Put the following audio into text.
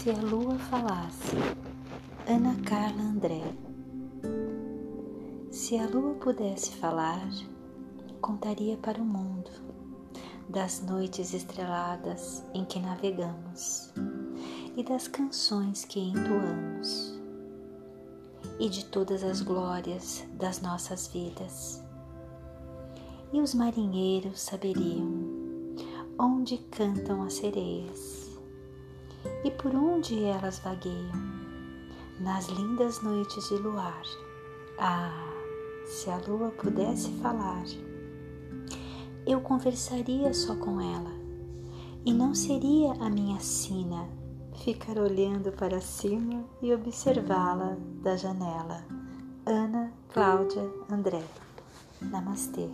Se a lua falasse, Ana Carla André. Se a lua pudesse falar, contaria para o mundo das noites estreladas em que navegamos e das canções que entoamos e de todas as glórias das nossas vidas. E os marinheiros saberiam onde cantam as sereias e por onde elas vagueiam nas lindas noites de luar. Ah, se a lua pudesse falar, eu conversaria só com ela e não seria a minha sina ficar olhando para cima e observá-la da janela. Ana Cláudia André. Namastê.